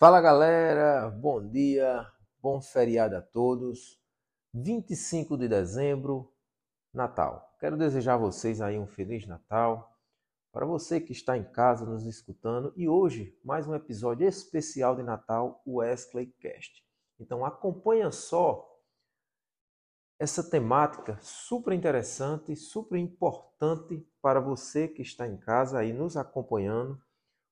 Fala galera, bom dia, bom feriado a todos. 25 de dezembro, Natal. Quero desejar a vocês aí um feliz Natal. Para você que está em casa nos escutando e hoje mais um episódio especial de Natal, o Wesley Cast. Então acompanha só essa temática super interessante, super importante para você que está em casa aí nos acompanhando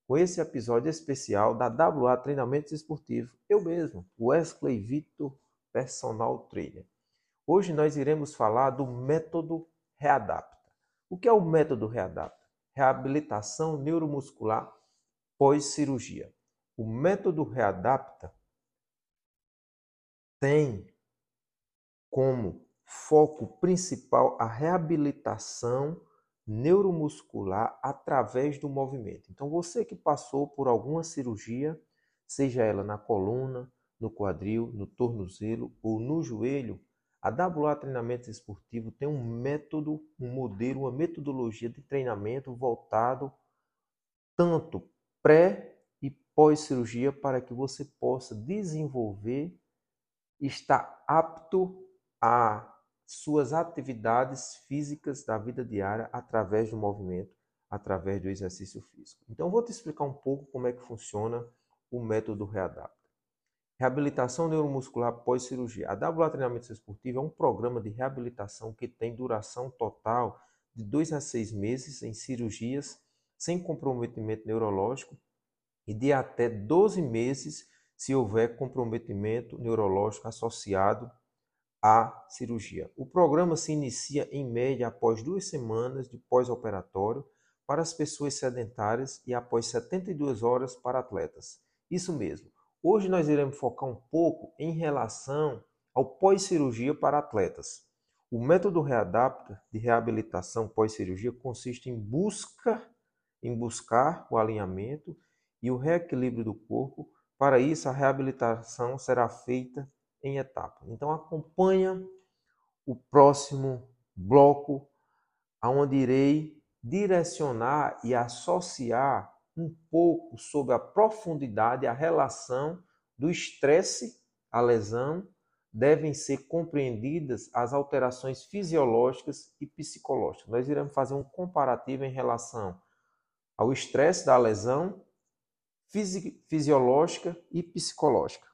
com esse episódio especial da WA Treinamentos Esportivos. Eu mesmo, Wesley Vitor, personal trainer. Hoje nós iremos falar do método Readapta. O que é o método Readapta? Reabilitação neuromuscular pós-cirurgia. O método Readapta tem como foco principal a reabilitação neuromuscular através do movimento. Então, você que passou por alguma cirurgia, seja ela na coluna, no quadril, no tornozelo ou no joelho, a WA Treinamento Esportivo tem um método, um modelo, uma metodologia de treinamento voltado tanto pré e pós-cirurgia para que você possa desenvolver, estar apto a suas atividades físicas da vida diária através do movimento, através do exercício físico. Então, vou te explicar um pouco como é que funciona o método Readapta. Reabilitação neuromuscular pós-cirurgia. A WA Treinamento Esportivo é um programa de reabilitação que tem duração total de 2 a 6 meses em cirurgias sem comprometimento neurológico e de até 12 meses se houver comprometimento neurológico associado à cirurgia. O programa se inicia em média após duas semanas de pós-operatório para as pessoas sedentárias e após 72 horas para atletas. Isso mesmo. Hoje nós iremos focar um pouco em relação ao pós-cirurgia para atletas. O método Readapta de reabilitação pós-cirurgia consiste em busca em buscar o alinhamento e o reequilíbrio do corpo. Para isso, a reabilitação será feita em etapas. Então acompanha o próximo bloco, aonde irei direcionar e associar um pouco sobre a profundidade, a relação do estresse, a lesão, devem ser compreendidas as alterações fisiológicas e psicológicas. Nós iremos fazer um comparativo em relação ao estresse da lesão fisiológica e psicológica.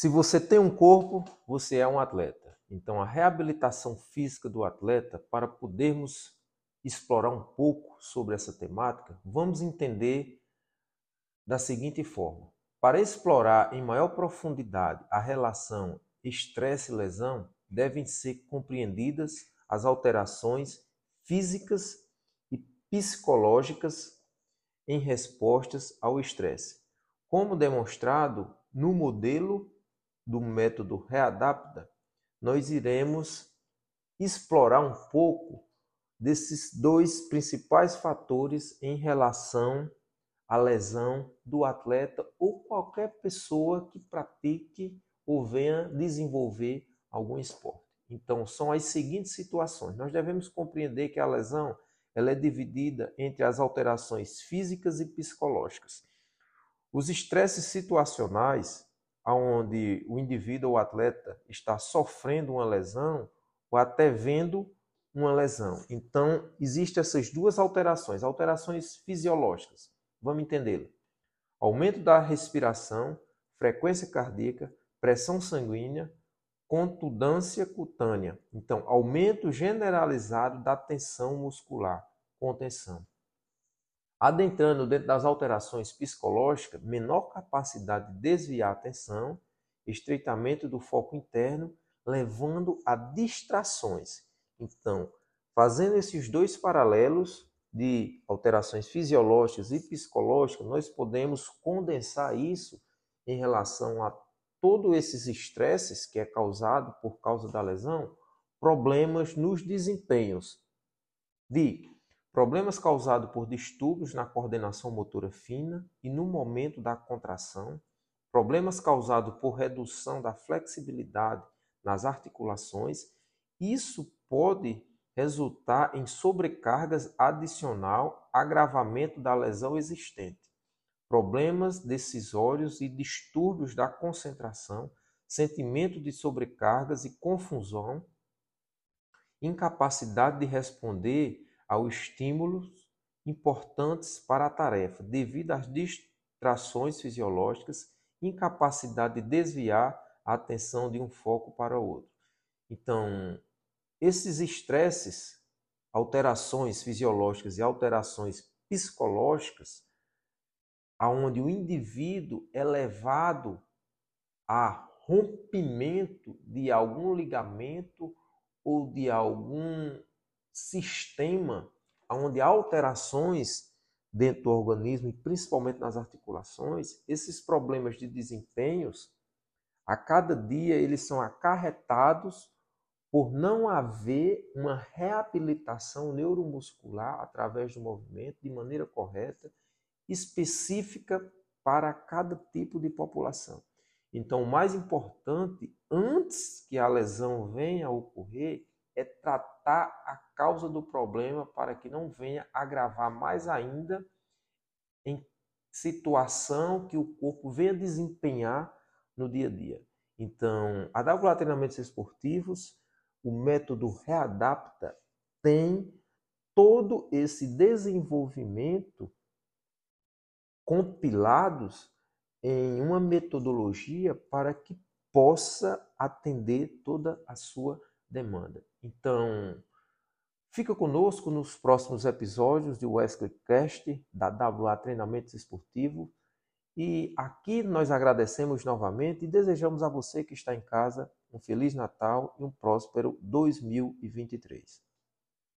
Se você tem um corpo, você é um atleta. Então, a reabilitação física do atleta, para podermos explorar um pouco sobre essa temática, vamos entender da seguinte forma: para explorar em maior profundidade a relação estresse e lesão, devem ser compreendidas as alterações físicas e psicológicas em respostas ao estresse, como demonstrado no modelo do método Readapta, nós iremos explorar um pouco desses dois principais fatores em relação à lesão do atleta ou qualquer pessoa que pratique ou venha desenvolver algum esporte. Então, são as seguintes situações. Nós devemos compreender que a lesão ela é dividida entre as alterações físicas e psicológicas. Os estresses situacionais onde o indivíduo ou atleta está sofrendo uma lesão ou até vendo uma lesão. Então, existem essas duas alterações, alterações fisiológicas. Vamos entendê-la. Aumento da respiração, frequência cardíaca, pressão sanguínea, contundância cutânea. Então, aumento generalizado da tensão muscular, contenção. Adentrando dentro das alterações psicológicas, menor capacidade de desviar a atenção, estreitamento do foco interno, levando a distrações. Então, fazendo esses dois paralelos de alterações fisiológicas e psicológicas, nós podemos condensar isso em relação a todos esses estresses que é causado por causa da lesão, problemas nos desempenhos de Problemas causados por distúrbios na coordenação motora fina e no momento da contração. Problemas causados por redução da flexibilidade nas articulações. Isso pode resultar em sobrecargas adicional, agravamento da lesão existente. problemas decisórios e distúrbios da concentração, sentimento de sobrecargas e confusão, incapacidade de responder aos estímulos importantes para a tarefa, devido às distrações fisiológicas, incapacidade de desviar a atenção de um foco para outro. Então, esses estresses, alterações fisiológicas e alterações psicológicas, aonde o indivíduo é levado a rompimento de algum ligamento ou de algum sistema onde há alterações dentro do organismo e principalmente nas articulações, esses problemas de desempenhos, a cada dia eles são acarretados por não haver uma reabilitação neuromuscular através do movimento de maneira correta, específica para cada tipo de população. Então, o mais importante, antes que a lesão venha a ocorrer, é tratar a causa do problema para que não venha agravar mais ainda em situação que o corpo venha desempenhar no dia a dia. Então, a Dávola Treinamentos Esportivos, o método Readapta, tem todo esse desenvolvimento compilados em uma metodologia para que possa atender toda a sua demanda. Então, fica conosco nos próximos episódios do Wesley Cast, da WA Treinamentos Esportivos. E aqui nós agradecemos novamente e desejamos a você que está em casa um Feliz Natal e um próspero 2023.